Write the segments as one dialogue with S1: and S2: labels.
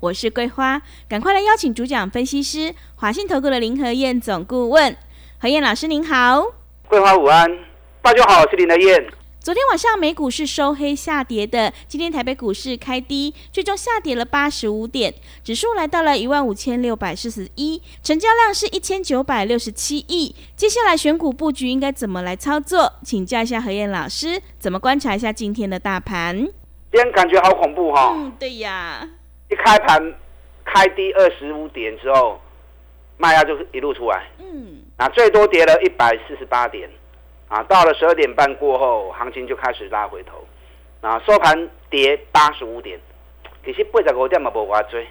S1: 我是桂花，赶快来邀请主讲分析师华信投顾的林和燕总顾问何燕老师，您好。
S2: 桂花午安，大家好，我是林和燕。
S1: 昨天晚上美股是收黑下跌的，今天台北股市开低，最终下跌了八十五点，指数来到了一万五千六百四十一，成交量是一千九百六十七亿。接下来选股布局应该怎么来操作？请教一下何燕老师，怎么观察一下今天的大盘？
S2: 今天感觉好恐怖哈。
S1: 嗯，对呀。
S2: 一开盘开低二十五点之后，卖压就一路出来。嗯，啊，最多跌了一百四十八点，啊，到了十二点半过后，行情就开始拉回头，啊，收盘跌八十五点，其实八十五点嘛无话追，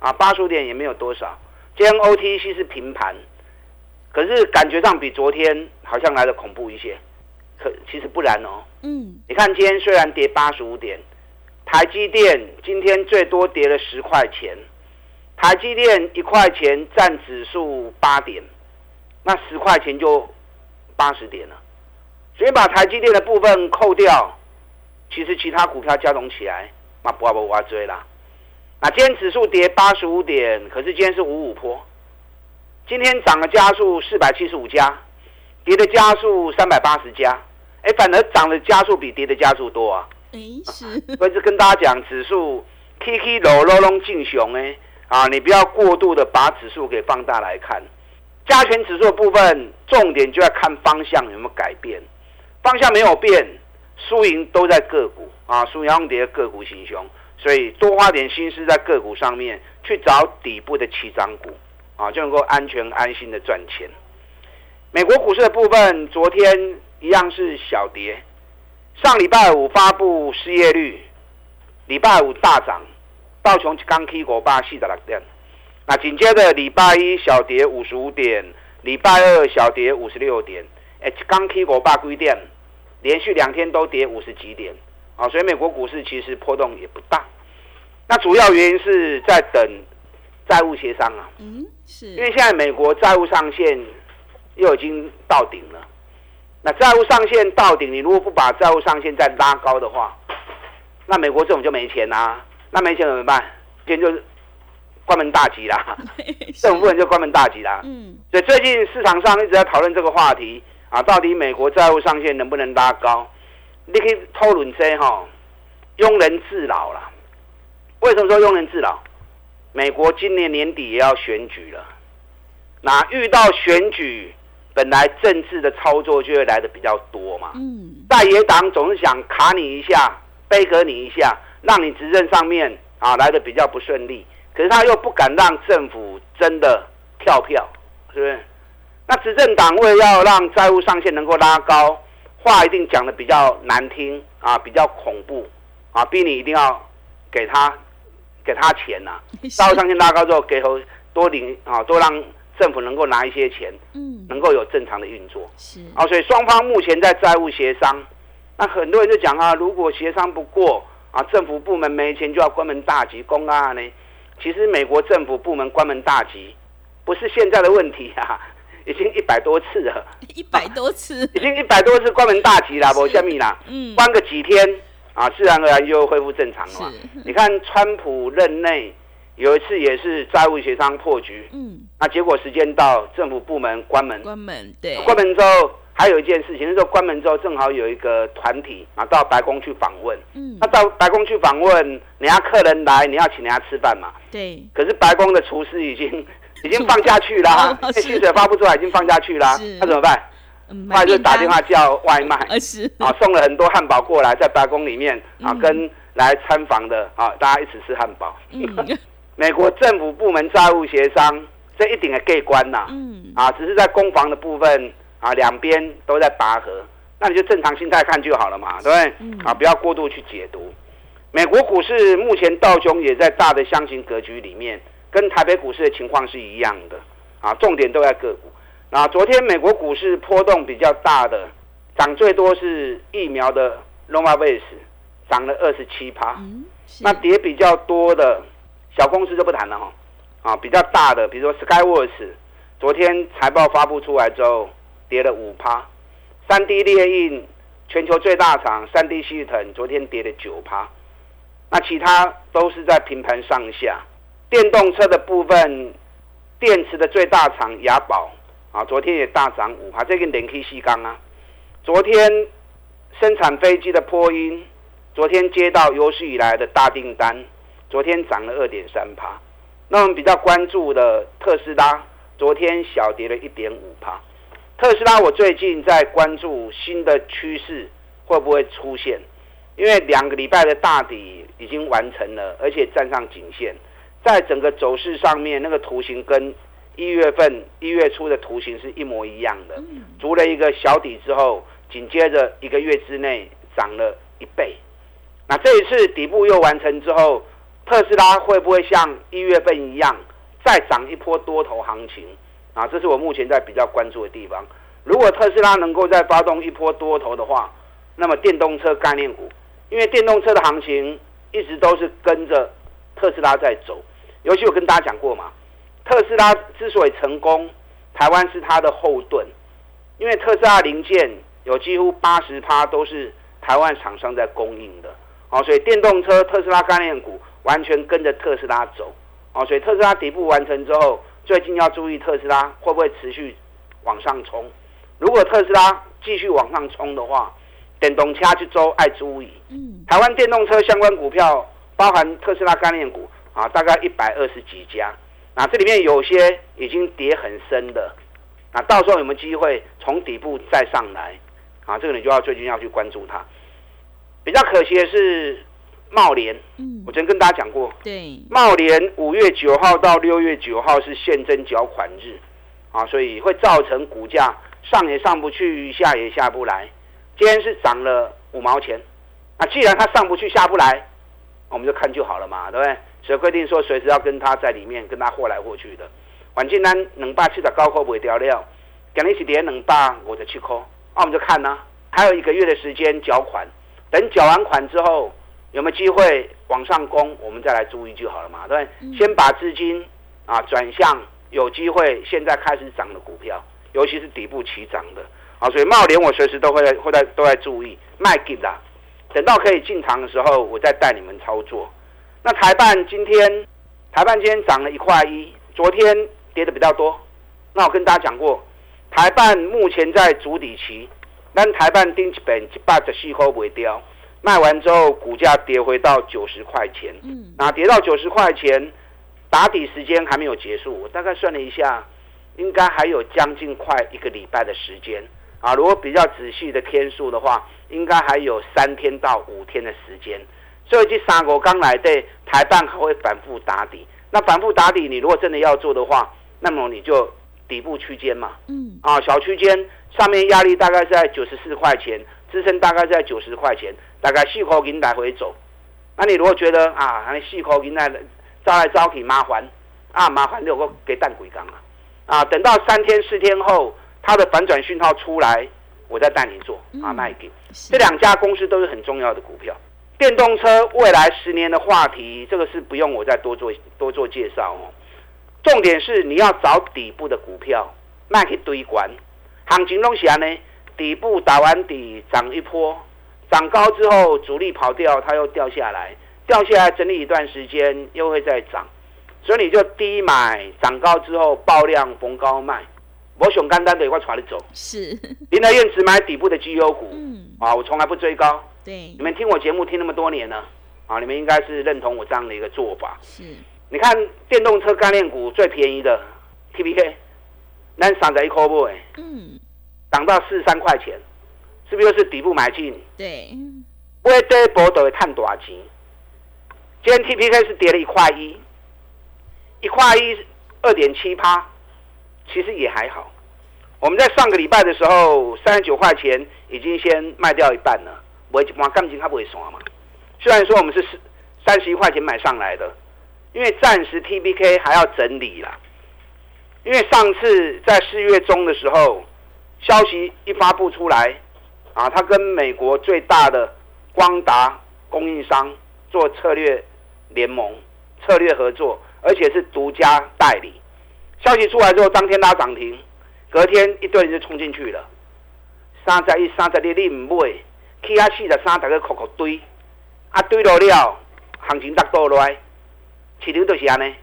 S2: 啊，八十五点也没有多少。今天 OTC 是平盘，可是感觉上比昨天好像来的恐怖一些，可其实不然哦。嗯，你看今天虽然跌八十五点。台积电今天最多跌了十块钱，台积电一块钱占指数八点，那十块钱就八十点了。所以把台积电的部分扣掉，其实其他股票加总起来，那不不挖追啦。那今天指数跌八十五点，可是今天是五五坡，今天涨的加速四百七十五家，跌的加速三百八十家，哎，反而涨的加速比跌的加速多啊。
S1: 是，
S2: 所以就跟大家讲，指数 K K 楼楼龙进熊哎，啊，你不要过度的把指数给放大来看，加权指数的部分重点就要看方向有没有改变，方向没有变，输赢都在个股啊，输赢跌个股行凶，所以多花点心思在个股上面，去找底部的七涨股啊，就能够安全安心的赚钱。美国股市的部分，昨天一样是小跌。上礼拜五发布失业率，礼拜五大涨，道琼刚 K 国八四的六点，那紧接着礼拜一小跌五十五点，礼拜二小跌五十六点，哎，刚 K 国八规点，连续两天都跌五十几点，啊，所以美国股市其实波动也不大。那主要原因是在等债务协商啊，嗯，是因为现在美国债务上限又已经到顶了。那债务上限到顶，你如果不把债务上限再拉高的话，那美国政府就没钱啦。那没钱怎么办？今天就是关门大吉啦，政府部门就关门大吉啦。嗯，所以最近市场上一直在讨论这个话题啊，到底美国债务上限能不能拉高？你可以讨论这哈，庸人自扰了。为什么说庸人自扰？美国今年年底也要选举了，那遇到选举。本来政治的操作就会来的比较多嘛，嗯，在野党总是想卡你一下，背革你一下，让你执政上面啊来的比较不顺利。可是他又不敢让政府真的跳票，是不是？那执政党为要让债务上限能够拉高，话一定讲的比较难听啊，比较恐怖啊，逼你一定要给他给他钱呐。债务上限拉高之后，给头多领啊，多让。政府能够拿一些钱，嗯，能够有正常的运作，是啊，所以双方目前在债务协商。那很多人就讲啊，如果协商不过啊，政府部门没钱就要关门大吉，公安呢？其实美国政府部门关门大吉不是现在的问题啊，已经一百多次了，
S1: 一百多次，
S2: 已经一百多次关门大吉了，不下面啦，嗯，关个几天啊，自然而然就恢复正常了。你看川普任内。有一次也是债务协商破局，嗯，那结果时间到，政府部门关门，
S1: 关门，对，
S2: 关门之后还有一件事情，那时候关门之后正好有一个团体啊到白宫去访问，嗯，那到白宫去访问，人家客人来，你要请人家吃饭嘛，
S1: 对，
S2: 可是白宫的厨师已经 已经放下去了，那薪水发不出来，已经放下去了，那怎么办？后来就打电话叫外卖，
S1: 是。
S2: 啊，送了很多汉堡过来，在白宫里面啊，跟来参访的啊，大家一起吃汉堡。美国政府部门债务协商，这一定的盖关呐，嗯，啊，只是在攻防的部分啊，两边都在拔河，那你就正常心态看就好了嘛，对不对？啊，不要过度去解读。美国股市目前道琼也在大的箱型格局里面，跟台北股市的情况是一样的啊，重点都在个股。那昨天美国股市波动比较大的，涨最多是疫苗的 Novavax，涨了二十七趴。那跌比较多的小公司就不谈了哈，啊，比较大的，比如说 Skyworks，昨天财报发布出来之后跌了五趴。三 D 列印全球最大厂三 D 系统昨天跌了九趴。那其他都是在平盘上下。电动车的部分，电池的最大厂雅宝啊，昨天也大涨五趴，这个连 K 细钢啊。昨天生产飞机的波音，昨天接到有史以来的大订单，昨天涨了二点三趴。那我们比较关注的特斯拉，昨天小跌了一点五趴。特斯拉，我最近在关注新的趋势会不会出现。因为两个礼拜的大底已经完成了，而且站上颈线，在整个走势上面，那个图形跟一月份一月初的图形是一模一样的。筑了一个小底之后，紧接着一个月之内涨了一倍。那这一次底部又完成之后，特斯拉会不会像一月份一样再涨一波多头行情？啊，这是我目前在比较关注的地方。如果特斯拉能够再发动一波多头的话，那么电动车概念股。因为电动车的行情一直都是跟着特斯拉在走，尤其我跟大家讲过嘛，特斯拉之所以成功，台湾是它的后盾，因为特斯拉零件有几乎八十趴都是台湾厂商在供应的，哦，所以电动车特斯拉概念股完全跟着特斯拉走，哦，所以特斯拉底部完成之后，最近要注意特斯拉会不会持续往上冲，如果特斯拉继续往上冲的话。电动车去周爱注意，嗯，台湾电动车相关股票包含特斯拉概念股啊，大概一百二十几家，那，这里面有些已经跌很深的，那，到时候有没有机会从底部再上来？啊，这个你就要最近要去关注它。比较可惜的是茂联，嗯，我昨天跟大家讲过，
S1: 对，
S2: 茂联五月九号到六月九号是现增缴款日，啊，所以会造成股价上也上不去，下也下不来。今天是涨了五毛钱，那既然它上不去下不来，我们就看就好了嘛，对不对？所以规定说随时要跟它在里面跟它货来货去的。环境单两百七十高扣不会掉料，今天是跌两百五十七扣，那我们就看呢，还有一个月的时间缴款，等缴完款之后有没有机会往上攻，我们再来注意就好了嘛，对不对？先把资金啊转向有机会现在开始涨的股票，尤其是底部起涨的。啊，所以茂联我随时都会会在都在注意卖给的，等到可以进场的时候，我再带你们操作。那台办今天，台办今天涨了一块一，昨天跌的比较多。那我跟大家讲过，台办目前在主底期，但台办定基本一百十四块尾掉，卖完之后股价跌回到九十块钱。嗯，那跌到九十块钱，打底时间还没有结束，我大概算了一下，应该还有将近快一个礼拜的时间。啊，如果比较仔细的天数的话，应该还有三天到五天的时间。所以这三国刚来的台办还会反复打底。那反复打底，你如果真的要做的话，那么你就底部区间嘛。嗯。啊，小区间上面压力大概在九十四块钱，支撑大概在九十块钱，大概四口银来回走。那你如果觉得啊，那四口银来招来招去麻烦啊，麻烦就个给蛋鬼缸啊。啊，等到三天四天后。它的反转讯号出来，我再带你做啊，卖给这两家公司都是很重要的股票。电动车未来十年的话题，这个是不用我再多做多做介绍哦。重点是你要找底部的股票，卖去堆管。行情东西呢，底部打完底涨一波，涨高之后主力跑掉，它又掉下来，掉下来整理一段时间又会再涨，所以你就低买，涨高之后爆量逢高卖。我熊干单的我传你走，
S1: 是。
S2: 林德燕只买底部的绩优股，嗯，啊，我从来不追高，
S1: 对，
S2: 你们听我节目听那么多年了，啊，你们应该是认同我这样的一个做法，
S1: 是，
S2: 你看电动车概念股最便宜的 T P K，那上在一块不？嗯，涨到四十三块钱，是不是又是底部买进？
S1: 对，
S2: 为这波都会探多少钱？今天 T P K 是跌了一块一，一块一二点七趴。其实也还好，我们在上个礼拜的时候，三十九块钱已经先卖掉一半了。我我钢筋它不会刷嘛。虽然说我们是三十一块钱买上来的，因为暂时 T B K 还要整理啦。因为上次在四月中的时候，消息一发布出来，啊，他跟美国最大的光达供应商做策略联盟、策略合作，而且是独家代理。消息出来之后，当天拉涨停，隔天一堆人就冲进去了。三十一、三十二你唔买，起啊四十三大家扣扣堆，啊堆落了，行情达倒来，市场就是安尼。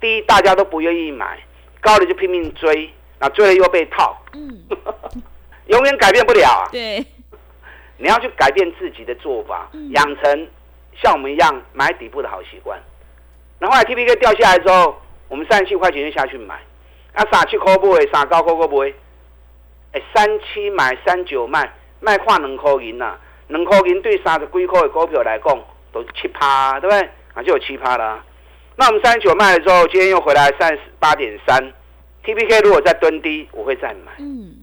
S2: 低大家都不愿意买，高的就拼命追，那追了又被套，
S1: 嗯，
S2: 永远改变不了啊！
S1: 对，
S2: 你要去改变自己的做法，
S1: 嗯
S2: 养成像我们一样买底部的好习惯。然后来 T P K 掉下来之后，我们三十七块钱就下去买，啊，三七块买，三九块买，哎，三七买，三九卖，卖跨两块银呐，两块银对三十几块的股票来讲，都七趴，对不对？啊，就有七趴啦。那我们三十九卖了之后，今天又回来三十八点三，T P K 如果再蹲低，我会再买。
S1: 嗯，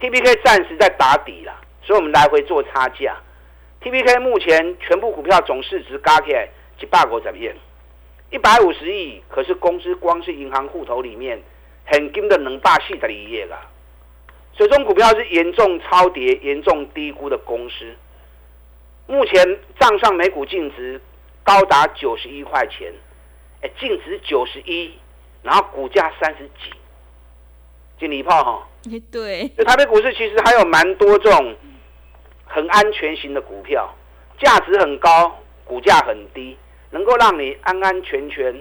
S2: T P K 暂时在打底啦，所以我们来回做差价。T P K 目前全部股票总市值加起来一百五十亿，一百五十亿，可是公司光是银行户头里面很金的两百四十二亿啦。手中股票是严重超跌、严重低估的公司。目前账上每股净值高达九十一块钱，哎，净值九十一，然后股价三十几，金离炮哈。
S1: 哎对，
S2: 就台北股市其实还有蛮多这种很安全型的股票，价值很高，股价很低，能够让你安安全全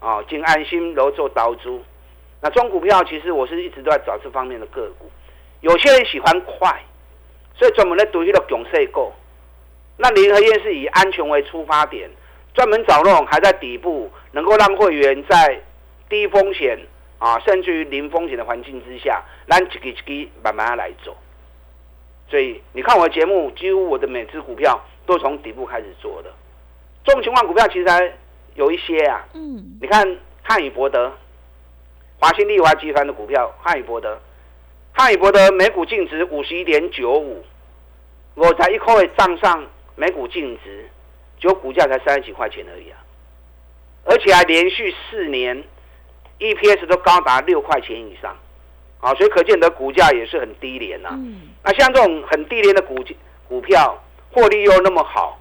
S2: 啊，静安心然后做刀租。那这种股票其实我是一直都在找这方面的个股。有些人喜欢快，所以专门在读一个囧赛购。那联合院是以安全为出发点，专门找那种还在底部，能够让会员在低风险啊，甚至于零风险的环境之下，咱一个一个慢慢来做。所以你看我的节目，几乎我的每只股票都从底部开始做的。这种情况股票其实还有一些啊，
S1: 嗯，
S2: 你看汉语博德、华新丽华集团的股票，汉语博德，汉语博德每股净值五十一点九五，我才一块账上每股净值，只有股价才三十几块钱而已啊，而且还连续四年 EPS 都高达六块钱以上，啊，所以可见的股价也是很低廉呐、
S1: 嗯，
S2: 那像这种很低廉的股股票，获利又那么好，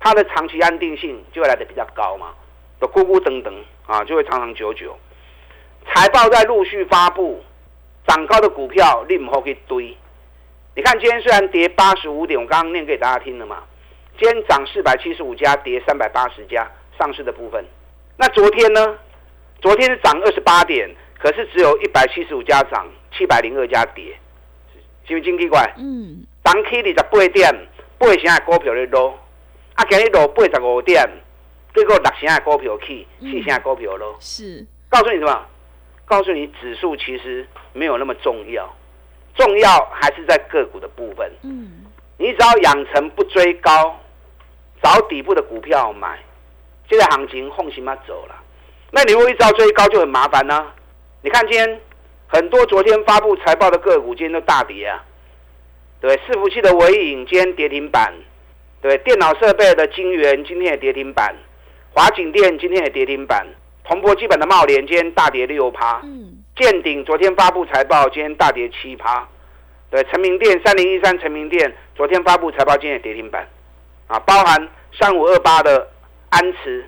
S2: 它的长期安定性就会来的比较高嘛，都咕咕等等啊，就会长长久久。财报在陆续发布，涨高的股票你唔好去堆。你看今天虽然跌八十五点，我刚刚念给大家听了嘛，今天涨四百七十五家，跌三百八十家上市的部分。那昨天呢？昨天是涨二十八点，可是只有一百七十五家涨，七百零二家跌，是不是真奇怪？
S1: 嗯，
S2: 昨起二十八点，八成的股票咧落，啊，今日落八十五点，结果六成的股票去，四成的股票落。
S1: 是，
S2: 告诉你什么？告诉你指数其实没有那么重要，重要还是在个股的部分。
S1: 嗯，
S2: 你只要养成不追高，找底部的股票买，现在行情放心嘛走了。那你如果一直要追高就很麻烦呢、你看今天很多昨天发布财报的个股今天都大跌啊，对，伺服器的微影今天跌停板，对，电脑设备的晶圆今天也跌停板，华景电今天也跌停板，铜箔基本的茂联今天大跌六趴，
S1: 嗯，
S2: 建鼎昨天发布财报，今天大跌七趴。对，成名店三零一三成名店昨天发布财报，今天也跌停板，啊，包含三五二八的安慈，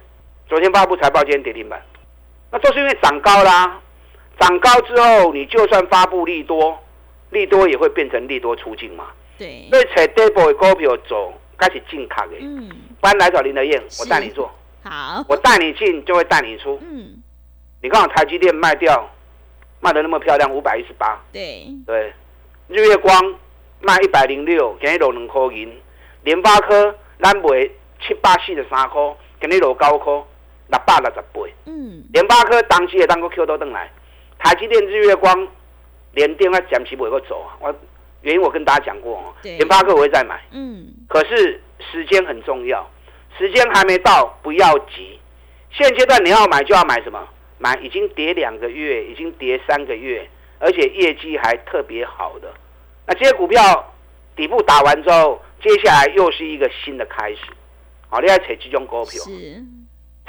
S2: 昨天发布财报，今天跌停板。那就是因为涨高啦，涨高之后，你就算发布利多，利多也会变成利多出境嘛。
S1: 对，
S2: 所以找底部的股票走，该是进卡的。
S1: 嗯，
S2: 不然来找林德燕，我带你做，
S1: 好，
S2: 我带你进就会带你出。
S1: 嗯，
S2: 你看我台积电卖掉，卖的那么漂亮，五百一十八。
S1: 对，
S2: 对，日月光卖一百零六，今日落两块银。联发科咱卖七百四十三块，今日落九块，六百六十八。
S1: 嗯，
S2: 联发科当时也当个 Q 都登来，台积电、日月光、联电啊，暂时不会走啊。我原因我跟大家讲过哦，联发科我会再买，
S1: 嗯，
S2: 可是时间很重要，时间还没到，不要急。现阶段你要买就要买什么？买已经跌两个月，已经跌三个月，而且业绩还特别好的。那这些股票底部打完之后，接下来又是一个新的开始。好，你要扯这种股票，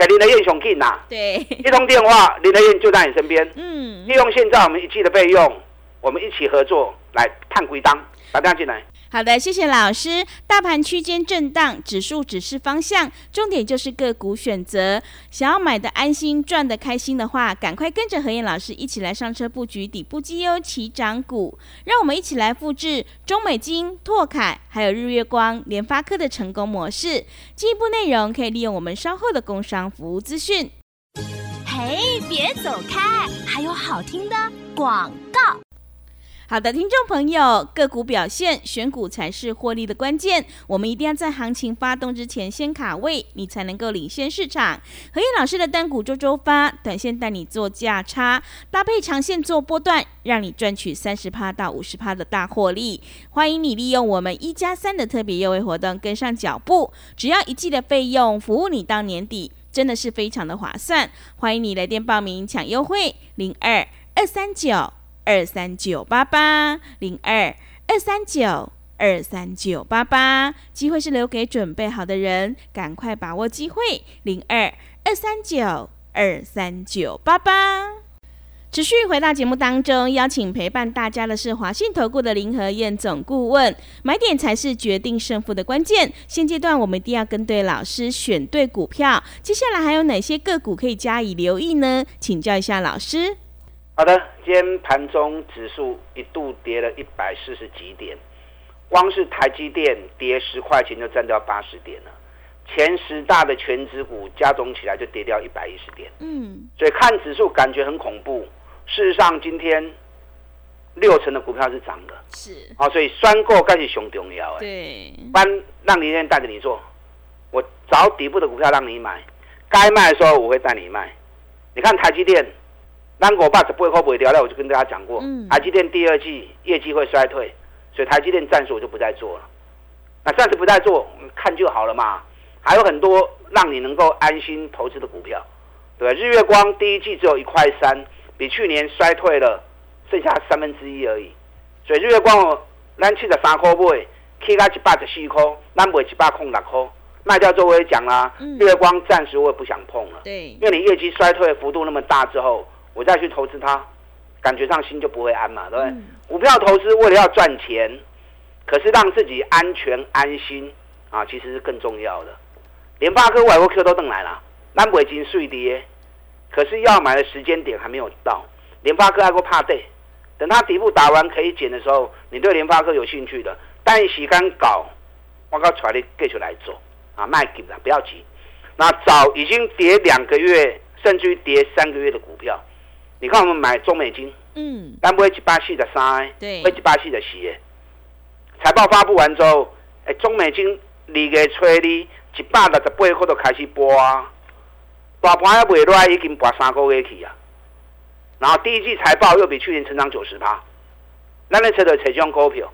S2: 林德燕雄进呐，
S1: 对，
S2: 一通电话，林德燕就在你身边。
S1: 嗯，
S2: 利用现在我们一季的费用，我们一起合作来探归档，打电话进来。
S1: 好的，谢谢老师。大盘区间震荡，指数只是方向，重点就是个股选择。想要买的安心，赚的开心的话，赶快跟着何燕老师一起来上车布局底部绩优起涨股。让我们一起来复制中美金、拓凯还有日月光、联发科的成功模式。进一步内容可以利用我们稍后的工商服务资讯。
S3: 嘿，别走开，还有好听的广告。
S1: 好的，听众朋友，个股表现，选股才是获利的关键。我们一定要在行情发动之前先卡位，你才能够领先市场。何燕老师的单股周周发，短线带你做价差，搭配长线做波段，让你赚取三十趴到五十趴的大获利。欢迎你利用我们一加三的特别优惠活动跟上脚步，只要一季的费用，服务你到年底，真的是非常的划算。欢迎你来电报名抢优惠，零二二三九。二三九八八零二二三九二三九八八，机会是留给准备好的人，赶快把握机会。零二二三九二三九八八，持续回到节目当中，邀请陪伴大家的是华信投顾的林和燕总顾问。买点才是决定胜负的关键，现阶段我们一定要跟对老师，选对股票。接下来还有哪些个股可以加以留意呢？请教一下老师。
S2: 好的，今天盘中指数一度跌了一百四十几点，光是台积电跌十块钱就占掉八十点了，前十大的全指股加总起来就跌掉一百一十点。
S1: 嗯，
S2: 所以看指数感觉很恐怖，事实上今天六成的股票是涨的，
S1: 是
S2: 啊，所以酸购该是熊重要哎。
S1: 对，
S2: 班让林天带着你做，我找底部的股票让你买，该卖的时候我会带你卖。你看台积电，当我把这不会不会掉了，我就跟大家讲过，
S1: 嗯
S2: 台积电第二季业绩会衰退，所以台积电暂时我就不再做了。那暂时不再做，看就好了嘛。还有很多让你能够安心投资的股票，对吧？日月光第一季只有一块三，比去年衰退了剩下三分之一而已。所以日月光哦，咱七十三块买，起价一百十四块，咱卖一百空六块，卖掉之后我也讲啦，
S1: 嗯
S2: 日月光暂时我也不想碰了，
S1: 对
S2: 因，为你业绩衰退幅度那么大之后，我再去投资它，感觉上心就不会安嘛，对不对？
S1: 嗯
S2: 股票投资为了要赚钱，可是让自己安全安心啊，其实是更重要的。联发科、外国 Q 都登来了，咱不已经碎跌，可是要买的时间点还没有到。联发科还够怕对，等它底部打完可以减的时候，你对联发科有兴趣的，但洗干搞，我告出来你继续来做啊，卖给了，不要急。那早已经跌两个月，甚至于跌三个月的股票，你看我们买中美金，
S1: 嗯，
S2: 咱不会一百四十三个，
S1: 对。
S2: 会一百四十四个。财报发布完之后，哎，中美金二月初哩一百六十八块就开始播啊，大盘还未落，已经播三个月去啊。然后第一季财报又比去年成长九十趴，咱咧找到找这种股票，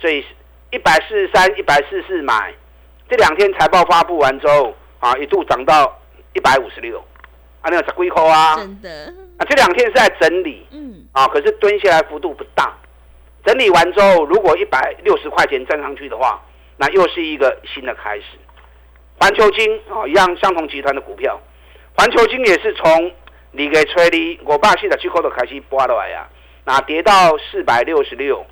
S2: 所以一百四十三、一百四十四买，这两天财报发布完之后啊，一度涨到一百五十六，啊，那有十几块啊。
S1: 真的，
S2: 啊，这两天是在整理，
S1: 嗯，
S2: 啊，可是蹲下来幅度不大。整理完之后，如果一百六十块钱站上去的话，那又是一个新的开始。环球金啊，一样相同集团的股票，环球金也是从二月初哩我爸现在去口都开始拨落来呀，那跌到四百六十六，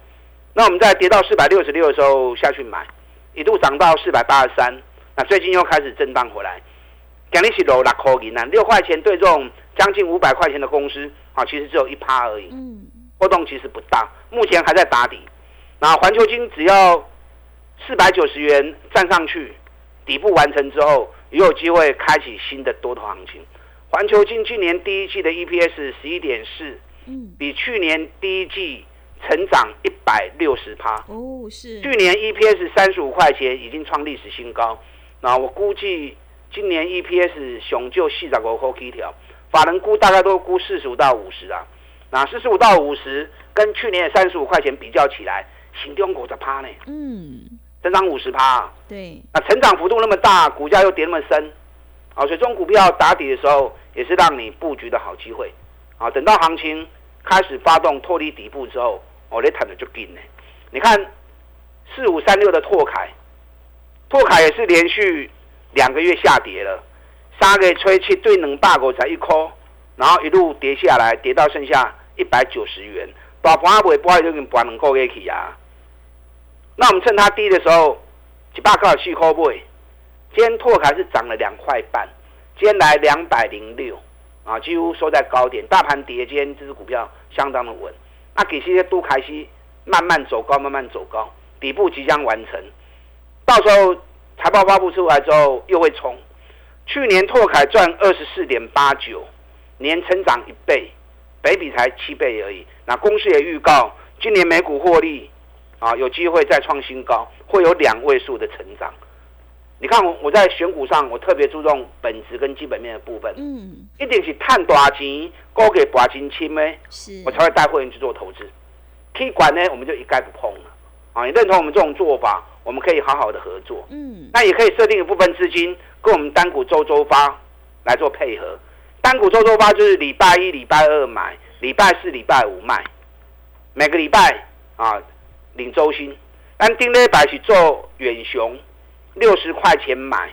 S2: 那我们在跌到四百六十六的时候下去买，一度涨到四百八十三，那最近又开始震荡回来。讲你是六六块银啊，六块钱对这种将近五百块钱的公司啊，其实只有一趴而已。
S1: 嗯，
S2: 波动其实不大，目前还在打底。那环球金只要四百九十元站上去，底部完成之后，也有机会开启新的多头行情。环球金今年第一季的 EPS 十一点四，
S1: 嗯，
S2: 比去年第一季成长一百六十趴。
S1: 哦，是，
S2: 去年 EPS 三十五块钱已经创历史新高，那我估计今年 EPS 熊就四十五块起条，法人估大概都估四十五到五十啊，那四十五到五十跟去年的三十五块钱比较起来，行中五十趴呢，
S1: 嗯，
S2: 增长五十趴，
S1: 对，
S2: 那成长幅度那么大，股价又跌那么深，啊，所以这种股票打底的时候，也是让你布局的好机会，啊，等到行情开始发动脱离底部之后，哦，你谈的就紧呢。你看四五三六的拓凯，拓凯也是连续两个月下跌了，三月初七对两百五才一块，然后一路跌下来，跌到剩下一百九十元，大盘也未跌，就跟跌两个月去啊。那我们趁它低的时候，一百块四块买。今天拓凯是涨了两块半，今天来两百零六啊，几乎收在高点。大盘跌，今天这只股票相当的稳。那给些都开始慢慢走高，慢慢走高，底部即将完成。到时候财报发布出来之后，又会冲。去年拓凯赚二十四点八九，年成长一倍，北比才七倍而已。那公司也预告，今年每股获利啊，有机会再创新高，会有两位数的成长。你看我我在选股上，我特别注重本质跟基本面的部分。嗯，一定是探大钱，高给大金轻呢，是，我才会带会员去做投资。可以管呢，我们就一概不碰了。啊，你认同我们这种做法，我们可以好好的合作。嗯，那也可以设定一部分资金跟我们单股周周发来做配合。单股周周发就是礼拜一、礼拜二买，礼拜四、礼拜五卖，每个礼拜啊领周薪。但定礼拜是做远雄。六十块钱买，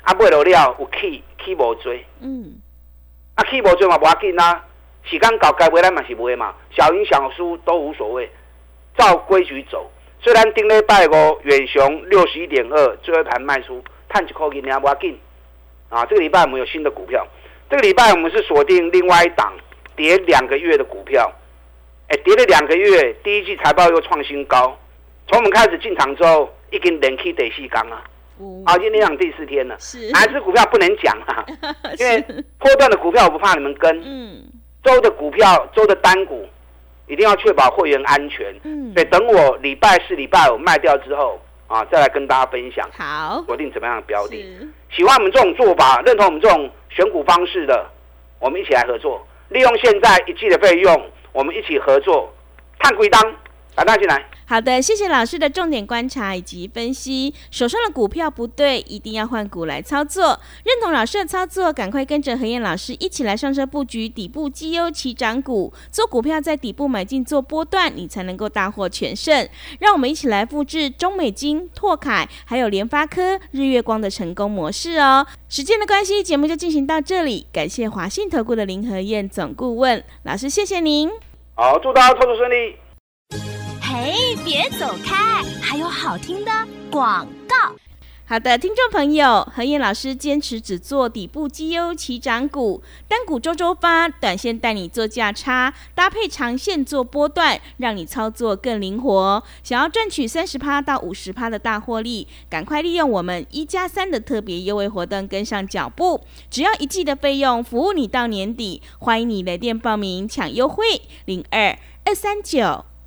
S2: 啊，买了了有起起无追，嗯，啊起无追嘛，无要紧啊，时间到该买咱嘛是买嘛，小赢小输都无所谓，照规矩走。虽然顶礼拜五远雄六十一点二，最后一盘卖出，探一块钱也无要紧。啊，这个礼拜我们有新的股票，这个礼拜我们是锁定另外一档跌两个月的股票，哎，跌了两个月，第一季财报又创新高，从我们开始进场之后。已经连续第四缸啊，好，今天讲第四天了。是，哪只股票不能讲啊？因为波段的股票我不怕你们跟。嗯。周的股票，周的单股，一定要确保会员安全。嗯。所以等我礼拜四、礼拜五卖掉之后啊，再来跟大家分享。
S1: 好。
S2: 锁定怎么样的标的？喜欢我们这种做法，认同我们这种选股方式的，我们一起来合作，利用现在一季的费用，我们一起合作，探归当，把它进来。
S1: 好的，谢谢老师的重点观察以及分析。手上的股票不对，一定要换股来操作。认同老师的操作，赶快跟着何燕老师一起来上车布局底部绩优起涨股。做股票在底部买进做波段，你才能够大获全胜。让我们一起来复制中美金、拓凯还有联发科、日月光的成功模式哦。时间的关系，节目就进行到这里。感谢华信投顾的林和燕总顾问老师，谢谢您。
S2: 好，祝大家操作顺利。
S3: 嘿，别走开！还有好听的广告。
S1: 好的，听众朋友，何燕老师坚持只做底部绩优起涨股，单股周周发，短线带你做价差，搭配长线做波段，让你操作更灵活。想要赚取三十趴到五十趴的大获利，赶快利用我们一加三的特别优惠活动，跟上脚步。只要一季的费用，服务你到年底。欢迎你来电报名抢优惠，零二二三九。